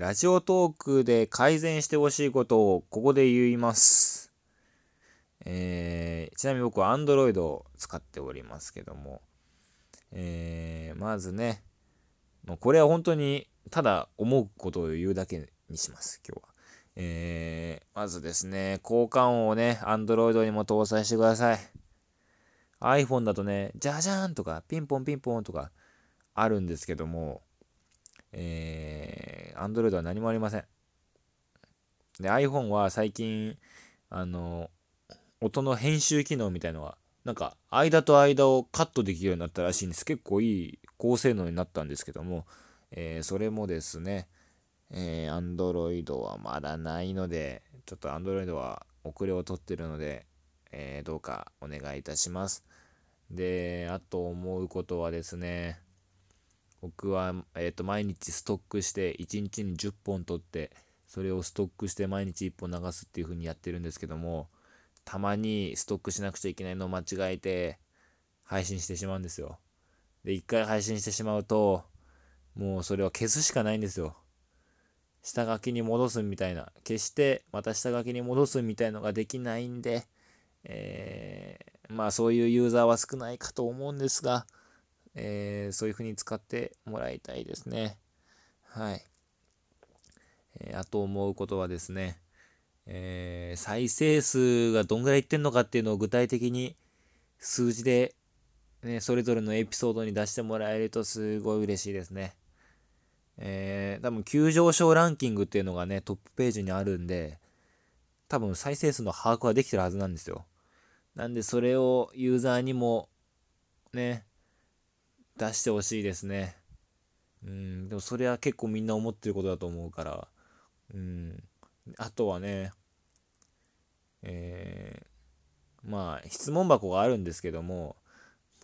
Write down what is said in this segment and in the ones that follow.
ラジオトークで改善してほしいことをここで言います。えー、ちなみに僕は Android を使っておりますけども、えー、まずね、もうこれは本当にただ思うことを言うだけにします、今日は。えー、まずですね、交換音をね、Android にも搭載してください。iPhone だとね、じゃじゃーんとか、ピンポンピンポンとかあるんですけども、えー、Android は何もありません。で、iPhone は最近、あの、音の編集機能みたいのが、なんか、間と間をカットできるようになったらしいんです。結構いい高性能になったんですけども、えー、それもですね、えー、Android はまだないので、ちょっと Android は遅れを取ってるので、えー、どうかお願いいたします。で、あと思うことはですね、僕は、えーと、毎日ストックして1日に10本取ってそれをストックして毎日1本流すっていう風にやってるんですけどもたまにストックしなくちゃいけないのを間違えて配信してしまうんですよ。で1回配信してしまうともうそれは消すしかないんですよ。下書きに戻すみたいな。消してまた下書きに戻すみたいのができないんでえー、まあそういうユーザーは少ないかと思うんですがえー、そういう風に使ってもらいたいですね。はい。えー、あと思うことはですね、えー、再生数がどんぐらいいってんのかっていうのを具体的に数字で、ね、それぞれのエピソードに出してもらえるとすごい嬉しいですね。えー、多分急上昇ランキングっていうのがね、トップページにあるんで、多分再生数の把握はできてるはずなんですよ。なんでそれをユーザーにもね、出してほしいですね。うん、でもそれは結構みんな思ってることだと思うから、うん、あとはね、えー、まあ、質問箱があるんですけども、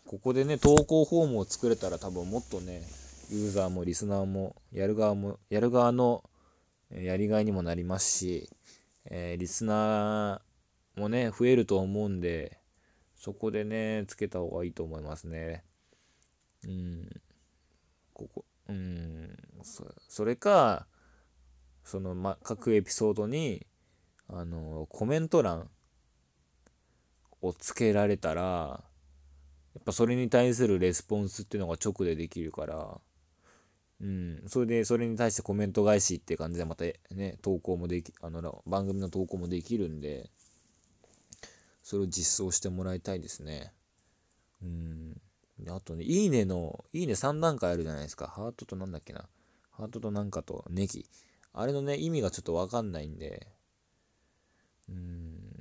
ここでね、投稿フォームを作れたら多分もっとね、ユーザーもリスナーも、やる側も、やる側のやりがいにもなりますし、えー、リスナーもね、増えると思うんで、そこでね、つけた方がいいと思いますね。うん、ここ、うん、それか、その、ま、各エピソードに、あの、コメント欄をつけられたら、やっぱそれに対するレスポンスっていうのが直でできるから、うん、それで、それに対してコメント返しって感じでまたね、投稿もでき、あの、番組の投稿もできるんで、それを実装してもらいたいですね。うん。あとね、いいねの、いいね3段階あるじゃないですか。ハートとなんだっけな。ハートとなんかとネギ。あれのね、意味がちょっとわかんないんで、うーん、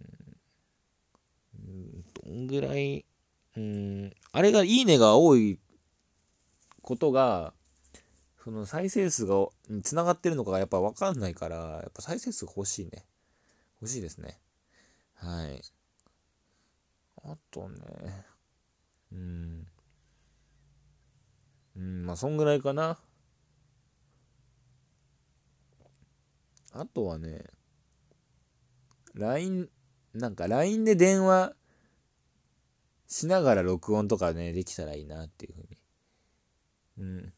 どんぐらい、うん、あれがいいねが多いことが、その再生数が、繋がってるのかがやっぱわかんないから、やっぱ再生数欲しいね。欲しいですね。はい。あとね、うん。あ、そんぐらいかな。あとはね、LINE、なんか LINE で電話しながら録音とかね、できたらいいなっていうふうに。うん。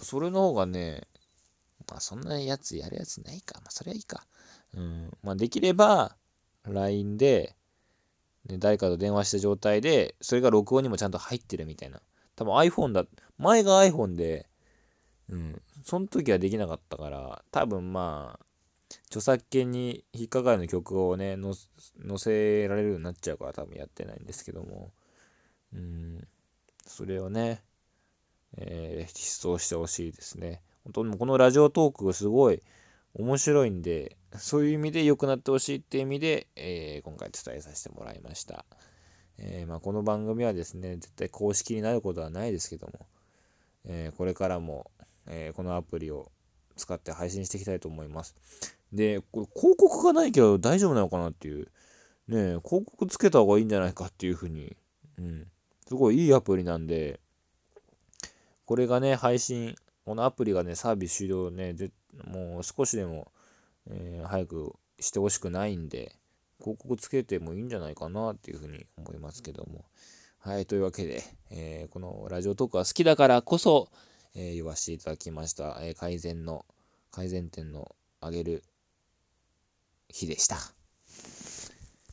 それの方がね、まあそんなやつやるやつないか。まあそれはいいか。うん。まあできれば LINE でで誰かと電話した状態で、それが録音にもちゃんと入ってるみたいな。多分 iPhone だ、前が iPhone で、うん、その時はできなかったから、多分まあ、著作権に引っかかるの曲をね、載せられるようになっちゃうから多分やってないんですけども、うん、それをね、えー、実装してほしいですね。本当にこのラジオトークがすごい面白いんで、そういう意味で良くなってほしいっていう意味で、えー、今回伝えさせてもらいました。えー、まあ、この番組はですね、絶対公式になることはないですけども、えー、これからも、えこのアプリを使って配信していきたいと思います。で、これ広告がないけど大丈夫なのかなっていう、ね、広告つけた方がいいんじゃないかっていうふうに、うん、すごいいいアプリなんで、これがね、配信、このアプリがね、サービス終了ね、もう少しでもえー、早くしてほしくないんで、広告つけてもいいんじゃないかなっていうふうに思いますけども。はい、というわけで、えー、このラジオトークは好きだからこそ、えー、言わせていただきました、え、改善の改善点の上げる日でした。